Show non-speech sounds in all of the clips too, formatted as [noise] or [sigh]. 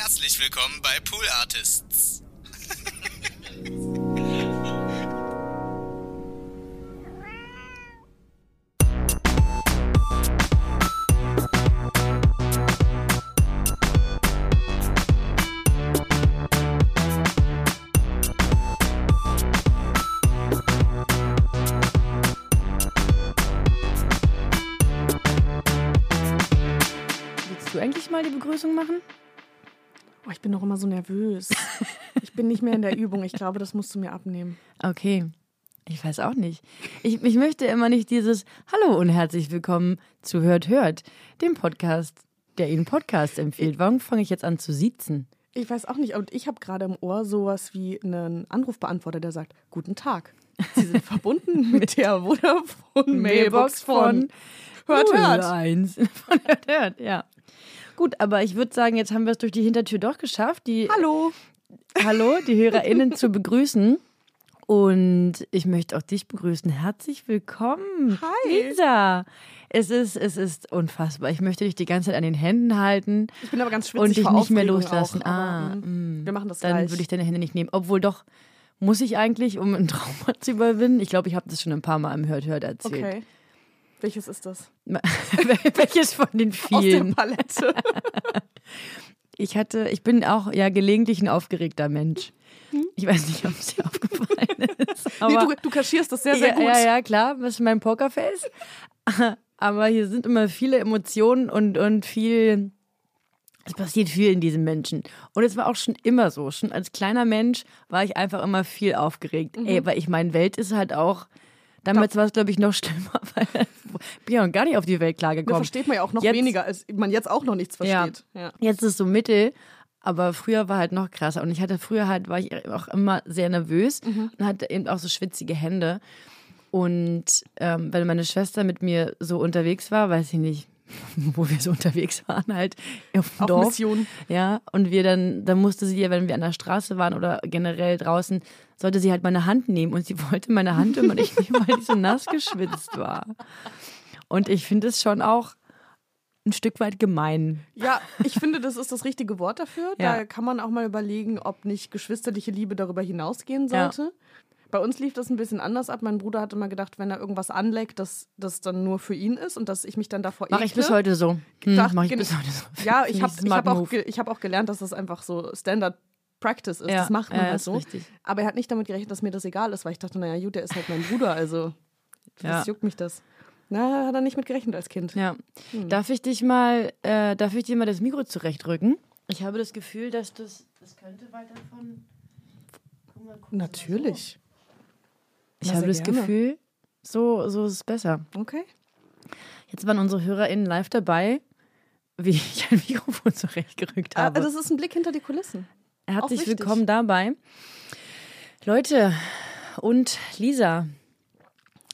Herzlich willkommen bei Pool Artists. Willst du eigentlich mal die Begrüßung machen? Oh, ich bin noch immer so nervös. Ich bin nicht mehr in der [laughs] Übung. Ich glaube, das musst du mir abnehmen. Okay. Ich weiß auch nicht. Ich, ich möchte immer nicht dieses Hallo und herzlich willkommen zu Hört Hört, dem Podcast, der Ihnen Podcast empfiehlt. Warum fange ich jetzt an zu siezen? Ich weiß auch nicht. Und ich habe gerade im Ohr sowas wie einen Anrufbeantworter, der sagt: Guten Tag. Sie sind verbunden [laughs] mit der Vodafone Mailbox von Hört Hört. 01 [laughs] von Hört Hört, ja. Gut, aber ich würde sagen, jetzt haben wir es durch die Hintertür doch geschafft, die, Hallo. Hallo, die HörerInnen zu begrüßen. Und ich möchte auch dich begrüßen. Herzlich willkommen. Hi. Lisa. Es ist, es ist unfassbar. Ich möchte dich die ganze Zeit an den Händen halten Ich bin aber ganz schwitzig und dich nicht mehr loslassen. Auch, ah, aber, mm, mm. wir machen das Dann gleich. würde ich deine Hände nicht nehmen. Obwohl doch, muss ich eigentlich, um ein [laughs] Trauma zu überwinden? Ich glaube, ich habe das schon ein paar Mal im Hört-Hört erzählt. Okay. Welches ist das? [laughs] Welches von den Aus der vielen? Palette. [laughs] Ich hatte, ich bin auch ja gelegentlich ein aufgeregter Mensch. Ich weiß nicht, ob es dir [laughs] aufgefallen ist. Hm? nee, Aber du, du kaschierst das sehr, sehr ja, gut. Ja, ja, klar, das ist mein Pokerface. Aber hier sind immer viele Emotionen und, und viel. Es passiert viel in diesem Menschen. Und es war auch schon immer so. Schon als kleiner Mensch war ich einfach immer viel aufgeregt. Mhm. Ey, weil ich meine, Welt ist halt auch. Damals war es, glaube ich, noch schlimmer, [laughs] weil ja noch gar nicht auf die Welt Da klargekommen. versteht man ja auch noch Jetzt- weniger, als man jetzt auch noch nichts versteht. Ja. Jetzt ist es so mittel, aber früher war halt noch krasser. Und ich hatte früher halt, war ich auch immer sehr nervös Mhm. und hatte eben auch so schwitzige Hände. Und ähm, wenn meine Schwester mit mir so unterwegs war, weiß ich nicht, [laughs] wo wir so unterwegs waren, halt auf dem Auf Dorf. Mission. Ja, und wir dann, dann musste sie ja, wenn wir an der Straße waren oder generell draußen, sollte sie halt meine Hand nehmen und sie [laughs] wollte meine Hand immer nicht nehmen, weil die so nass geschwitzt war. Und ich finde es schon auch ein Stück weit gemein. Ja, ich finde, das ist das richtige Wort dafür. Ja. Da kann man auch mal überlegen, ob nicht geschwisterliche Liebe darüber hinausgehen sollte. Bei uns lief das ein bisschen anders ab. Mein Bruder hat immer gedacht, wenn er irgendwas anleckt, dass das dann nur für ihn ist und dass ich mich dann davor Mache ich bis heute so. Hm, Mache ich bis heute so. Ja, [laughs] ich habe hab auch, ich hab auch gelernt, dass das einfach so Standard Practice ist. Ja, Das macht man ja, halt so. richtig. Aber er hat nicht damit gerechnet, dass mir das egal ist, weil ich dachte, naja, gut, der ist halt mein Bruder, also [laughs] was Ja. juckt mich das? Na, hat er nicht mit gerechnet als Kind. Ja. Hm. Darf ich dich mal, äh, darf ich dir mal das Mikro zurechtrücken? Ich habe das Gefühl, dass das, das könnte weiter von. Guck mal, guck Natürlich. Ich habe das gerne. Gefühl, so, so ist es besser. Okay. Jetzt waren unsere HörerInnen live dabei, wie [laughs] ich ein Mikrofon zurechtgerückt Ah, habe. das ist ein Blick hinter die Kulissen. Herzlich willkommen dabei. Leute und Lisa,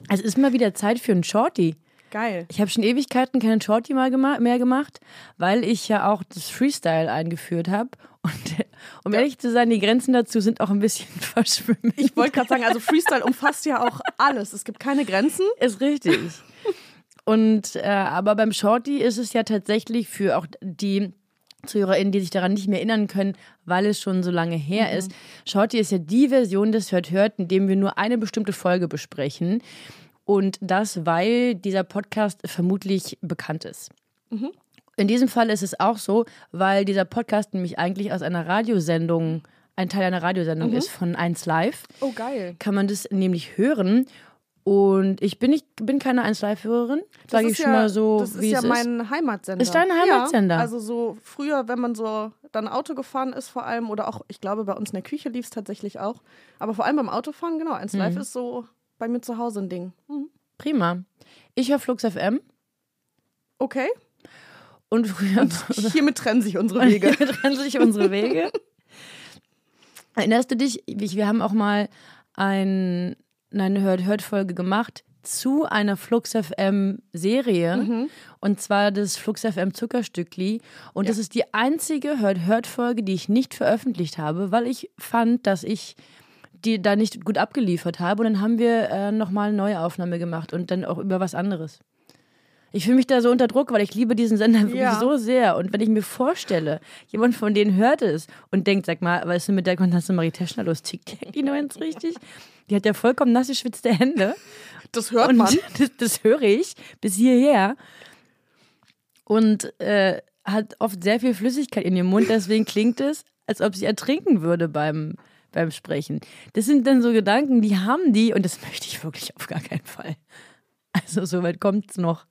es ist mal wieder Zeit für einen Shorty. Geil. Ich habe schon Ewigkeiten keinen Shorty mal gema mehr gemacht, weil ich ja auch das Freestyle eingeführt habe. [laughs] Und um ehrlich zu sein, die Grenzen dazu sind auch ein bisschen [laughs] verschwimmt. Ich wollte gerade sagen, also Freestyle umfasst ja auch alles. Es gibt keine Grenzen. Ist richtig. Und äh, aber beim Shorty ist es ja tatsächlich für auch die ZuhörerInnen, die sich daran nicht mehr erinnern können, weil es schon so lange her ist. Shorty ist ja die Version des Hört Hört, in dem wir nur eine bestimmte Folge besprechen. Und das, weil dieser Podcast vermutlich bekannt ist. In diesem Fall ist es auch so, weil dieser Podcast nämlich eigentlich aus einer Radiosendung, ein Teil einer Radiosendung ist von 1 Live Oh, geil. kann man das nämlich hören. Und ich bin nicht, bin keine 1 Live-Hörerin, sage Das ich ist schon ja, mal so, Das ist wie ja es ist. mein Heimatsender. Ist dein Heimatsender? Ja, also so früher, wenn man so dann Auto gefahren ist, vor allem, oder auch, ich glaube, bei uns in der Küche lief es tatsächlich auch. Aber vor allem beim Autofahren, genau, 1 Mhm. Live ist so bei mir zu Hause ein Ding. Mhm. Prima. Ich höre Flux FM Okay. und [laughs] früher Hiermit trennen sich unsere Wege. Hier trennen sich unsere Wege. Erinnerst du dich, wir haben auch mal ein, eine Hört-Hört-Folge gemacht zu einer Flux FM Serie Mhm. und zwar das Flux FM Zuckerstückli und das ist die einzige Hört-Hört-Folge, die ich nicht veröffentlicht habe, weil ich fand, dass ich die da nicht gut abgeliefert habe und dann haben wir äh, nochmal eine neue Aufnahme gemacht und dann auch über was anderes. Ich fühle mich da so unter Druck, weil ich liebe diesen Sender wirklich Ja. so sehr. Und wenn ich mir vorstelle, jemand von denen hört es und denkt, sag mal, was ist denn mit der Konstanze Marie Teschner los? Tickt die noch ganz richtig? Die hat ja vollkommen nass geschwitzte Hände. Das hört Und man. [laughs] das, das höre ich bis hierher. Und äh, hat oft sehr viel Flüssigkeit in ihrem Mund, deswegen klingt es, als ob sie ertrinken würde beim, beim Sprechen. Das sind dann so Gedanken, die haben die und das [laughs] möchte ich wirklich auf gar keinen Fall. Also so weit kommt's noch.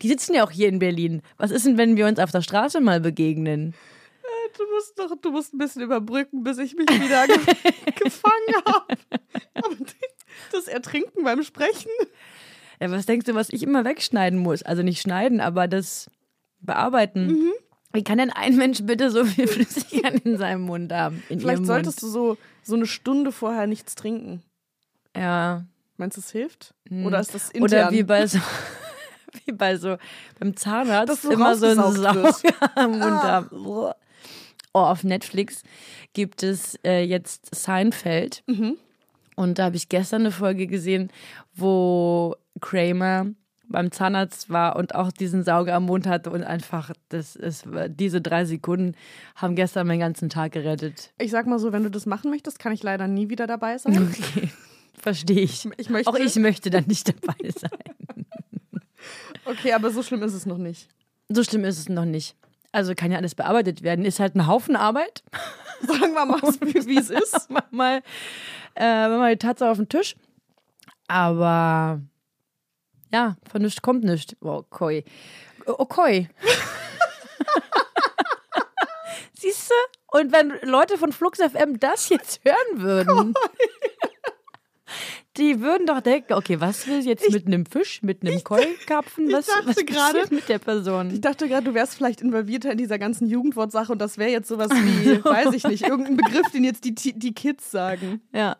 Die sitzen ja auch hier in Berlin. Was ist denn, wenn wir uns auf der Straße mal begegnen? Du musst doch, du musst ein bisschen überbrücken, bis ich mich wieder ge [laughs] gefangen habe. Aber das Ertrinken beim Sprechen. Ja, was denkst du, was ich immer wegschneiden muss? Also nicht schneiden, aber das bearbeiten. Mhm. Wie kann denn ein Mensch bitte so viel [laughs] Flüssigkeit in seinem Mund haben? Vielleicht solltest Mund? du so, so eine Stunde vorher nichts trinken. Ja. Meinst du, es hilft? Oder ist das intern? Hm. Oder wie bei so, [laughs] wie bei so, beim Zahnarzt so immer so ein Sauger am Mund Ah. haben. Oh, auf Netflix gibt es äh, jetzt Seinfeld. Mhm. Und da habe ich gestern eine Folge gesehen, wo Kramer beim Zahnarzt war und auch diesen Sauger am Mund hatte und einfach, das ist, diese drei Sekunden haben gestern meinen ganzen Tag gerettet. Ich sag mal so, wenn du das machen möchtest, kann ich leider nie wieder dabei sein. Okay, verstehe ich. Ich möchte, Auch ich möchte da nicht dabei sein. Okay, aber so schlimm ist es noch nicht. So schlimm ist es noch nicht. Also kann ja alles bearbeitet werden. Ist halt ein Haufen Arbeit. Sagen wir mal, [laughs] wie es ist. [laughs] Mal, äh, mal die Tatsache auf den Tisch. Aber ja, von nichts kommt nichts. Oh, okay. Okay. [laughs] Siehst du? Und wenn Leute von Flux FM das jetzt hören würden, die würden doch denken, okay, was will jetzt mit einem Fisch, mit einem Koi-Karpfen? Was, was gerade- mit der Person? Ich dachte gerade, du wärst vielleicht involvierter in dieser ganzen Jugendwortsache und das wäre jetzt sowas [laughs] wie, weiß ich nicht, irgendein Begriff, den jetzt die, die Kids sagen. Ja.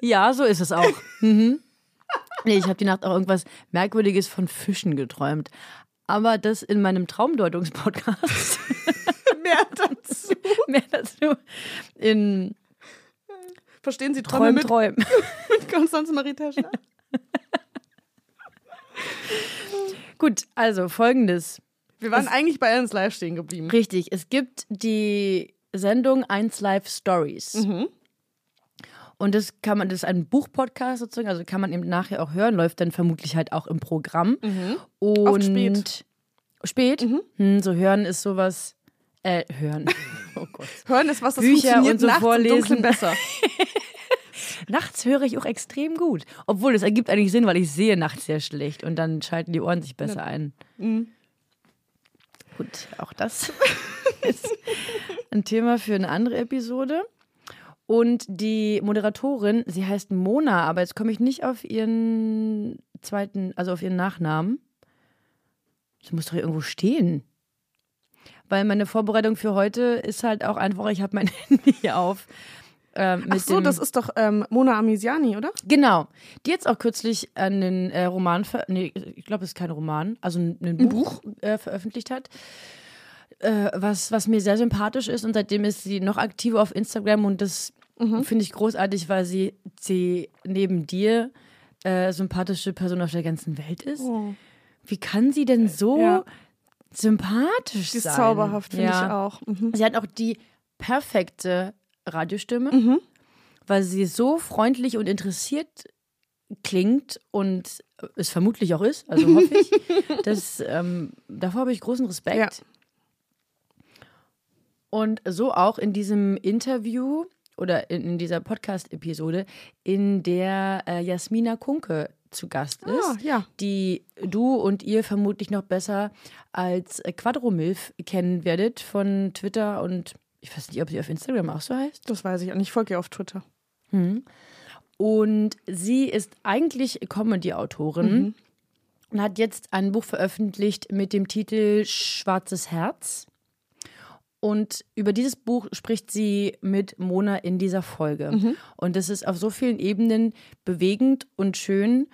Ja, so ist es auch. mhm. Nee, ich habe die Nacht auch irgendwas Merkwürdiges von Fischen geträumt. Aber das in meinem Traumdeutungspodcast. [laughs] Mehr dazu. [laughs] Mehr dazu in Verstehen Sie Träume Träum, mit, Träum. [laughs] mit Konstanze Marie Teschner? Gut, also folgendes. Wir waren eigentlich bei Ernst Live stehen geblieben. Richtig, es gibt die Sendung 1 Live Stories. Und das kann man, das ist ein Buchpodcast sozusagen, also kann man eben nachher auch hören, läuft dann vermutlich halt auch im Programm. Und Oft spät. Spät? Hm, so hören ist sowas. Äh, hören. [laughs] Oh Gott. Hören ist was, das Bücher funktioniert und so nachts vorlesen. im besser. [laughs] [laughs] Nachts höre ich auch extrem gut. Obwohl, das ergibt eigentlich Sinn, weil ich sehe nachts sehr schlecht und dann schalten die Ohren sich besser ein. Mhm. Gut, auch das ist ein Thema für eine andere Episode. Und die Moderatorin, sie heißt Mona, aber jetzt komme ich nicht auf ihren zweiten, also auf ihren Nachnamen. Das muss doch irgendwo stehen. Weil meine Vorbereitung für heute ist halt auch einfach, ich habe mein [laughs] Handy hier auf. äh, Ach so, das ist doch ähm, Mona Amisiani, oder? Genau. Die jetzt auch kürzlich einen äh, Roman, nee, ich glaube, es ist kein Roman, also ein, ein Buch, Äh, veröffentlicht hat, äh, was, was mir sehr sympathisch ist. Und seitdem ist sie noch aktiver auf Instagram und das finde ich großartig, weil sie, sie neben dir äh, sympathische Person auf der ganzen Welt ist. Wie kann sie denn so Ja. sympathisch Die ist sein? zauberhaft, finde Ja. ich auch. Mhm. Sie hat auch die perfekte Radiostimme, weil sie so freundlich und interessiert klingt und es vermutlich auch ist, also hoffe ich. [laughs] Das, ähm, davor habe ich großen Respekt. Ja. Und so auch in diesem Interview oder in, dieser Podcast-Episode, in der äh, Jasmina Kunke zu Gast ist, Ah, ja. die du und ihr vermutlich noch besser als Quadromilf kennen werdet von Twitter und ich weiß nicht, ob sie auf Instagram auch so heißt. Das weiß ich auch nicht. Ich folge ihr auf Twitter. Und sie ist eigentlich Comedy-Autorin und hat jetzt ein Buch veröffentlicht mit dem Titel Schwarzes Herz. Und über dieses Buch spricht sie mit Mona in dieser Folge. Und es ist auf so vielen Ebenen bewegend und schön,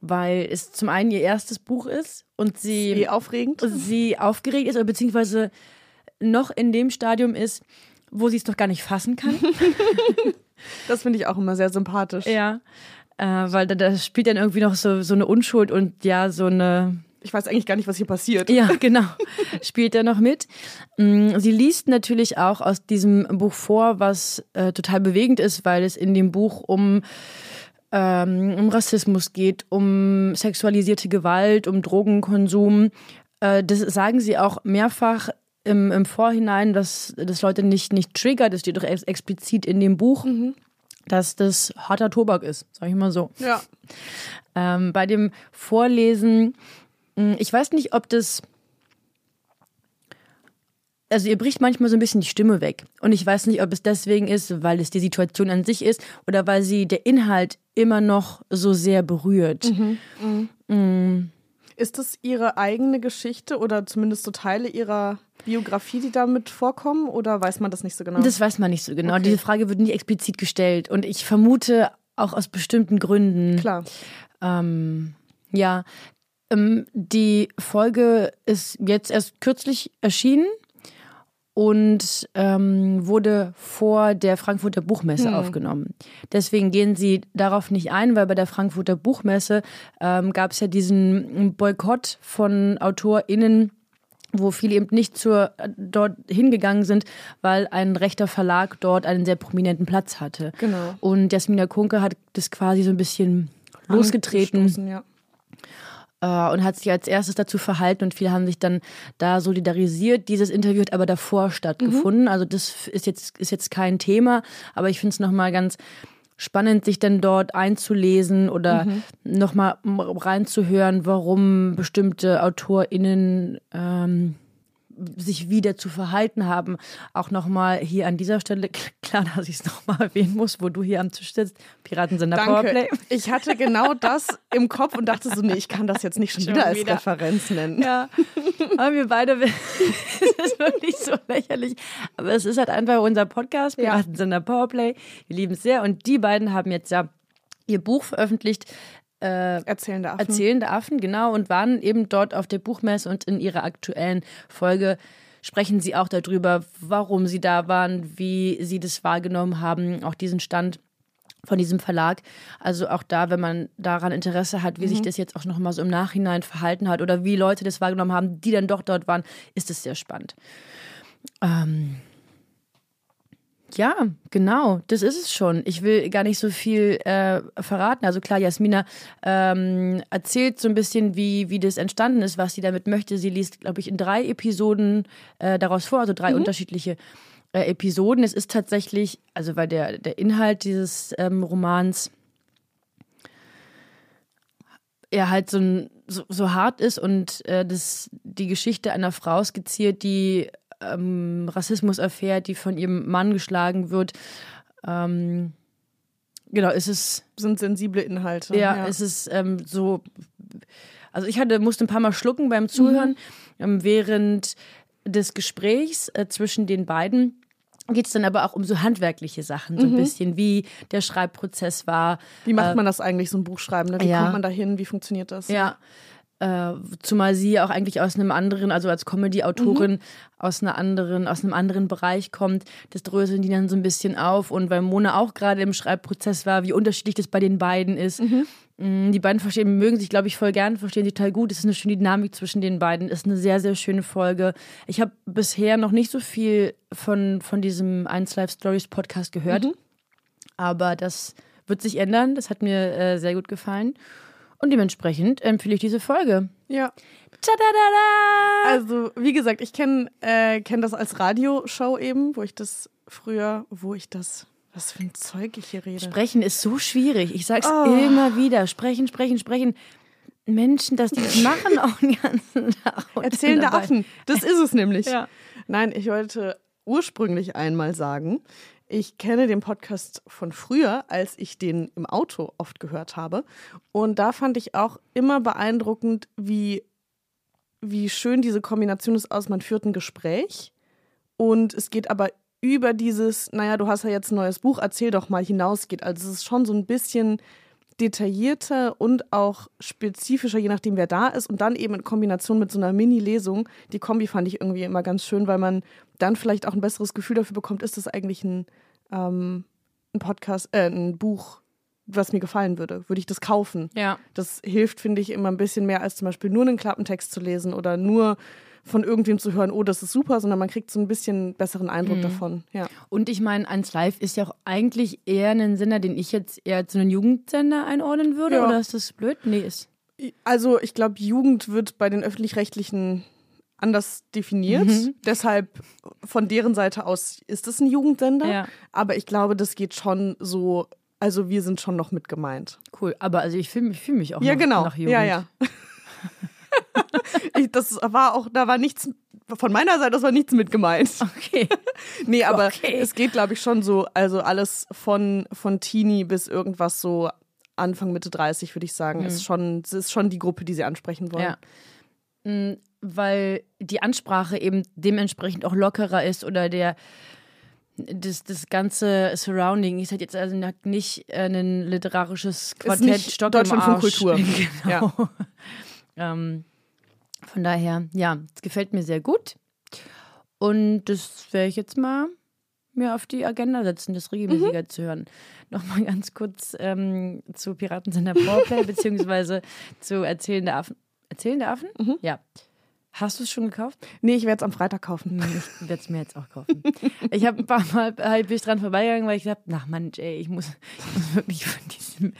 weil es zum einen ihr erstes Buch ist und sie Eh aufregend. sie aufgeregt ist oder beziehungsweise noch in dem Stadium ist, wo sie es noch gar nicht fassen kann. [laughs] Das finde ich auch immer sehr sympathisch. ja. Äh, weil da, da spielt dann irgendwie noch so, so eine Unschuld und ja, so eine ich weiß eigentlich gar nicht, was hier passiert. Ja, [laughs] genau. Spielt er noch mit. Mm, sie liest natürlich auch aus diesem Buch vor, was äh, total bewegend ist, weil es in dem Buch um ähm, um Rassismus geht, um sexualisierte Gewalt, um Drogenkonsum. Äh, das sagen sie auch mehrfach im, im Vorhinein, dass das Leute nicht, nicht triggert. Das steht doch ex explizit in dem Buch. Mhm dass das harter Tobak ist, sag ich mal so. Ja. Ähm, bei dem Vorlesen, ich weiß nicht, ob das. Also ihr bricht manchmal so ein bisschen die Stimme weg. Und ich weiß nicht, ob es deswegen ist, weil es die Situation an sich ist oder weil sie der Inhalt immer noch so sehr berührt. Mhm. Mhm. Mhm. Ist das Ihre eigene Geschichte oder zumindest so Teile Ihrer Biografie, die damit vorkommen? Oder weiß man das nicht so genau? Das weiß man nicht so genau. Okay. Diese Frage wird nicht explizit gestellt. Und ich vermute auch aus bestimmten Gründen. Klar. Ähm, ja, die Folge ist jetzt erst kürzlich erschienen und ähm, wurde vor der Frankfurter Buchmesse hm. aufgenommen. Deswegen gehen sie darauf nicht ein, weil bei der Frankfurter Buchmesse ähm, gab es ja diesen Boykott von AutorInnen, wo viele eben nicht zur, dort hingegangen sind, weil ein rechter Verlag dort einen sehr prominenten Platz hatte. Genau. Und Jasmina Kunke hat das quasi so ein bisschen losgetreten. Ja äh, und hat sich als erstes dazu verhalten und viele haben sich dann da solidarisiert. Dieses Interview hat aber davor stattgefunden. Mhm. Also das ist jetzt, ist jetzt kein Thema, aber ich finde es nochmal ganz spannend, sich dann dort einzulesen oder mhm. nochmal reinzuhören, warum bestimmte AutorInnen ähm, sich wieder zu verhalten haben. Auch nochmal hier an dieser Stelle, klar, dass ich es nochmal erwähnen muss, wo du hier am Tisch sitzt, Piratensender Danke. Powerplay. Ich hatte genau das im Kopf und dachte so, nee, ich kann das jetzt nicht schon, schon wieder als wieder. Referenz nennen. Ja, aber wir beide, [laughs] es ist wirklich so lächerlich, aber es ist halt einfach unser Podcast, Piratensender ja. Powerplay. Wir lieben es sehr und die beiden haben jetzt ja ihr Buch veröffentlicht, äh, Erzählende Affen. Erzählende Affen, genau, und waren eben dort auf der Buchmesse und in ihrer aktuellen Folge sprechen sie auch darüber, warum sie da waren, wie sie das wahrgenommen haben, auch diesen Stand von diesem Verlag. Also auch da, wenn man daran Interesse hat, wie mhm. sich das jetzt auch nochmal so im Nachhinein verhalten hat oder wie Leute das wahrgenommen haben, die dann doch dort waren, ist es sehr spannend. Ähm, ja, genau, das ist es schon. Ich will gar nicht so viel äh, verraten. Also klar, Jasmina ähm, erzählt so ein bisschen, wie, wie das entstanden ist, was sie damit möchte. Sie liest, glaube ich, in drei Episoden äh, daraus vor, also drei mhm. unterschiedliche äh, Episoden. Es ist tatsächlich, also weil der, der Inhalt dieses ähm, Romans er halt so, so, so hart ist und äh, das die Geschichte einer Frau skizziert, die ähm, Rassismus erfährt, die von ihrem Mann geschlagen wird. Ähm, genau, es ist. Sind sensible Inhalte. Ja, ja. es ist ähm, so. Also ich hatte, musste ein paar Mal schlucken beim Zuhören. Mhm. Ähm, während des Gesprächs äh, zwischen den beiden geht es dann aber auch um so handwerkliche Sachen, so ein mhm. bisschen, wie der Schreibprozess war. Wie macht äh, man das eigentlich, so ein Buch schreiben? Ne? Wie ja. kommt man da hin? Wie funktioniert das? Ja, äh, zumal sie auch eigentlich aus einem anderen, also als Comedy-Autorin mhm. aus einer anderen, aus einem anderen Bereich kommt. Das dröseln die dann so ein bisschen auf. Und weil Mona auch gerade im Schreibprozess war, wie unterschiedlich das bei den beiden ist. Mhm. Mm, die beiden verstehen, mögen sich, glaube ich, voll gern, verstehen sich total gut. Es ist eine schöne Dynamik zwischen den beiden. Es ist eine sehr, sehr schöne Folge. Ich habe bisher noch nicht so viel von, von diesem 1 Live Stories Podcast gehört. Mhm. Aber das wird sich ändern. Das hat mir äh, sehr gut gefallen. Und dementsprechend empfehle ich diese Folge. Ja. Tadadada! Also, wie gesagt, ich kenne äh, kenn das als Radioshow eben, wo ich das früher, wo ich das was für ein Zeug ich hier rede. Sprechen ist so schwierig. Ich sag's oh. immer wieder. Sprechen, sprechen, sprechen. Menschen, dass die das machen auch den ganzen Tag. Erzählende Affen. Das ist es nämlich. Ja. Nein, ich wollte ursprünglich einmal sagen, ich kenne den Podcast von früher, als ich den im Auto oft gehört habe. Und da fand ich auch immer beeindruckend, wie, wie schön diese Kombination ist aus, man führt ein Gespräch und es geht aber über dieses, naja, du hast ja jetzt ein neues Buch, erzähl doch mal hinausgeht. Also es ist schon so ein bisschen detaillierter und auch spezifischer, je nachdem, wer da ist. Und dann eben in Kombination mit so einer Mini-Lesung. Die Kombi fand ich irgendwie immer ganz schön, weil man dann vielleicht auch ein besseres Gefühl dafür bekommt, ist das eigentlich ein, ähm, ein Podcast, äh, ein Buch was mir gefallen würde. Würde ich das kaufen? Ja. Das hilft, finde ich, immer ein bisschen mehr, als zum Beispiel nur einen Klappentext zu lesen oder nur von irgendwem zu hören, oh, das ist super, sondern man kriegt so ein bisschen besseren Eindruck davon. Ja. Und ich meine, 1 Live ist ja auch eigentlich eher ein Sender, den ich jetzt eher zu einem Jugendsender einordnen würde. Ja. Oder ist das blöd? Nee, ist. Also ich glaube, Jugend wird bei den öffentlich-rechtlichen anders definiert. Mhm. Deshalb von deren Seite aus ist es ein Jugendsender. Ja. Aber ich glaube, das geht schon so, also wir sind schon noch mit gemeint. Cool. Aber also ich fühle mich, fühl mich auch Ja, noch, genau. nach Jugend. Ja, ja. [laughs] ich, das war auch, da war nichts, von meiner Seite, das war nichts mit gemeint. Okay. [laughs] Nee, aber Okay. es geht, glaube ich, schon so, also alles von, von Teenie bis irgendwas so Anfang, Mitte 30, würde ich sagen, ist schon, ist schon die Gruppe, die sie ansprechen wollen. Ja. Weil die Ansprache eben dementsprechend auch lockerer ist oder der das, das ganze Surrounding ist halt jetzt also nicht äh, ein literarisches Quartett nicht Stock Deutschland von. Kultur. [laughs] Genau. [laughs] ähm, von daher, ja, es gefällt mir sehr gut. Und das werde ich jetzt mal mir auf die Agenda setzen, das regelmäßiger Mhm. zu hören. Nochmal ganz kurz ähm, zu Piratensender Powerplay, [laughs] beziehungsweise zu Erzählende Affen. Erzählende Affen? Mhm. Ja. Hast du es schon gekauft? Nee, ich werde es am Freitag kaufen. [laughs] Ich werde es mir jetzt auch kaufen. Ich habe ein paar Mal halt bin ich dran vorbeigegangen, weil ich dachte, ach Mann, ey, ich muss, ich muss wirklich von, diesem,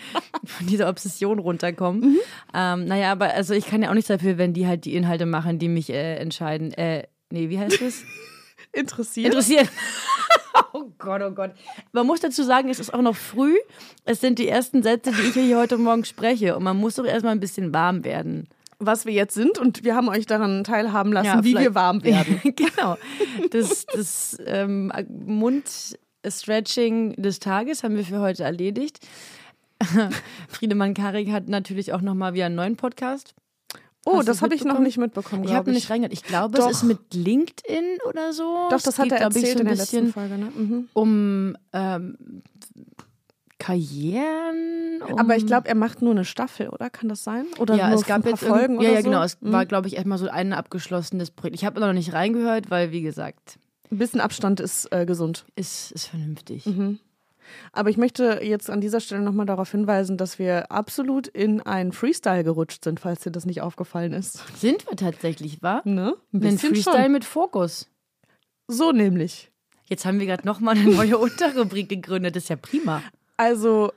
von dieser Obsession runterkommen. Mhm. Ähm, naja, aber also ich kann ja auch nichts dafür, wenn die halt die Inhalte machen, die mich äh, entscheiden. Äh, nee, wie heißt das? [laughs] Interessiert? Interessieren. [laughs] Oh Gott, oh Gott. Man muss dazu sagen, es ist auch noch früh. Es sind die ersten Sätze, die ich hier heute Morgen spreche. Und man muss doch erstmal ein bisschen warm werden. Was wir jetzt sind und wir haben euch daran teilhaben lassen, Ja, wie wir warm werden. [laughs] genau. Das, das ähm, Mund-Stretching des Tages haben wir für heute erledigt. [laughs] Friedemann Karik hat natürlich auch nochmal wieder einen neuen Podcast. Oh, Hast das habe ich noch nicht mitbekommen, Ich habe nicht reingehört. Ich glaube, Doch. es ist mit LinkedIn oder so. Doch, Es das hat geht, er glaub ich, erzählt so in der bisschen letzten Folge. Ne? Mhm. um ähm, Karrieren. Um, Aber ich glaube, er macht nur eine Staffel, oder? Kann das sein? Oder ja, nur es gab ein paar jetzt Folgen oder Ja, ja, so? genau. Es Mhm. war, glaube ich, erstmal so ein abgeschlossenes Projekt. Ich habe noch nicht reingehört, weil, wie gesagt, Ein bisschen Abstand ist äh, gesund. ist, ist vernünftig. Mhm. Aber ich möchte jetzt an dieser Stelle nochmal darauf hinweisen, dass wir absolut in einen Freestyle gerutscht sind, falls dir das nicht aufgefallen ist. Sind wir tatsächlich, wa? Ne? Ein Ein bisschen Freestyle schon. mit Fokus. So nämlich. Jetzt haben wir gerade nochmal eine neue [laughs] Unterrubrik gegründet. Das ist ja prima. Also,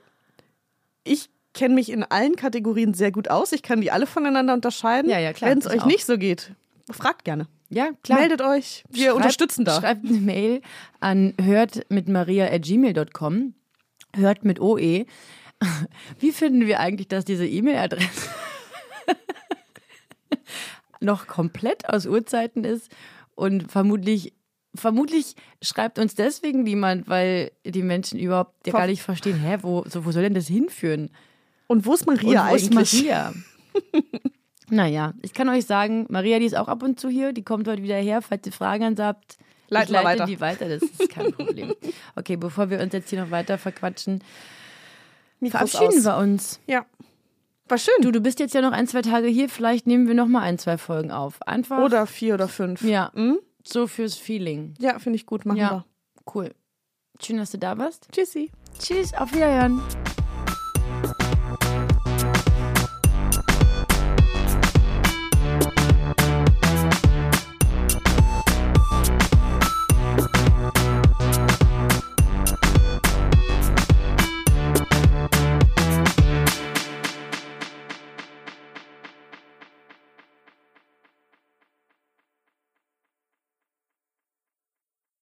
ich kenne mich in allen Kategorien sehr gut aus. Ich kann die alle voneinander unterscheiden. Ja, ja, klar, Wenn es euch auch. nicht so geht, fragt gerne. Ja, klar. Meldet euch. Wir Schreibt- unterstützen da. Schreibt eine Mail an hört mit maria.gmail.com. Hört mit OE. [laughs] Wie finden wir eigentlich, dass diese E-Mail-Adresse [laughs] noch komplett aus Urzeiten ist und vermutlich Vermutlich schreibt uns deswegen niemand, weil die Menschen überhaupt ja gar nicht verstehen, hä, wo, so, wo soll denn das hinführen? Und wo ist Maria Und wo ist eigentlich? Maria? [laughs] naja, ich kann euch sagen, Maria, die ist auch ab und zu hier, die kommt heute wieder her, falls ihr Fragen an sie habt. Leiten leite weiter. die weiter, das ist kein [laughs] Problem. Okay, bevor wir uns jetzt hier noch weiter verquatschen, Mikros verabschieden aus. wir uns. Ja. War schön. Du, du bist jetzt ja noch ein, zwei Tage hier, vielleicht nehmen wir noch mal ein, zwei Folgen auf. Einfach, Oder vier oder fünf. ja, Hm? So fürs Feeling. Ja, finde ich gut. Machen Ja. wir. Cool. Schön, dass du da warst. Tschüssi. Tschüss, auf Wiederhören.